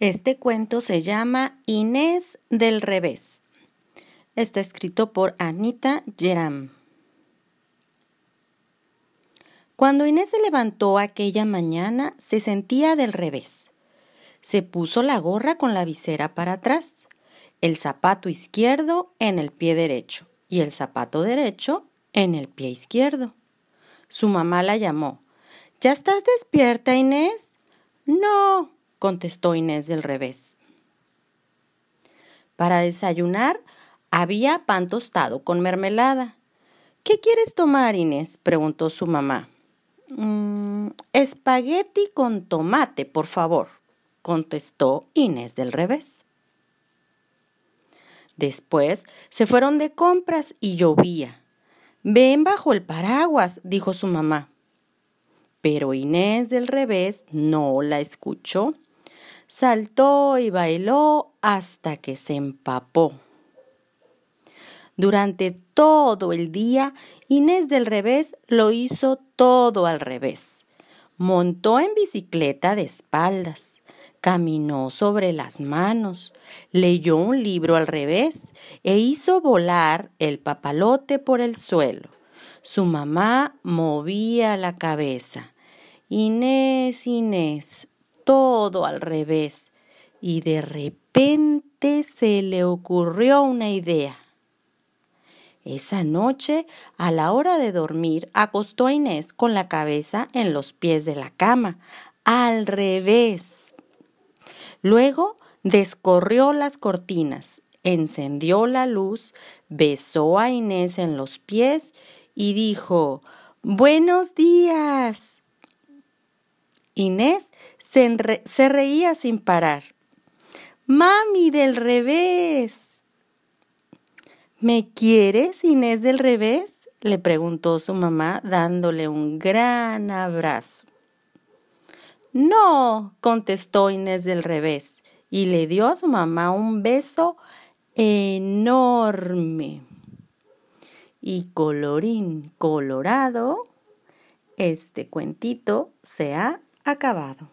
Este cuento se llama Inés del revés. Está escrito por Anita Geram. Cuando Inés se levantó aquella mañana, se sentía del revés. Se puso la gorra con la visera para atrás, el zapato izquierdo en el pie derecho y el zapato derecho en el pie izquierdo. Su mamá la llamó. ¿Ya estás despierta, Inés? No, contestó Inés del revés. Para desayunar había pan tostado con mermelada. ¿Qué quieres tomar, Inés? preguntó su mamá. Mm, espagueti con tomate, por favor, contestó Inés del revés. Después se fueron de compras y llovía. Ven bajo el paraguas, dijo su mamá. Pero Inés del revés no la escuchó saltó y bailó hasta que se empapó. Durante todo el día, Inés del revés lo hizo todo al revés. Montó en bicicleta de espaldas, caminó sobre las manos, leyó un libro al revés e hizo volar el papalote por el suelo. Su mamá movía la cabeza. Inés, Inés, todo al revés y de repente se le ocurrió una idea. Esa noche, a la hora de dormir, acostó a Inés con la cabeza en los pies de la cama, al revés. Luego descorrió las cortinas, encendió la luz, besó a Inés en los pies y dijo Buenos días. Inés se, reía sin parar. Mami del revés. ¿Me quieres, Inés del revés? le preguntó su mamá dándole un gran abrazo. No, contestó Inés del revés y le dio a su mamá un beso enorme. Y colorín colorado, este cuentito se ha acabado.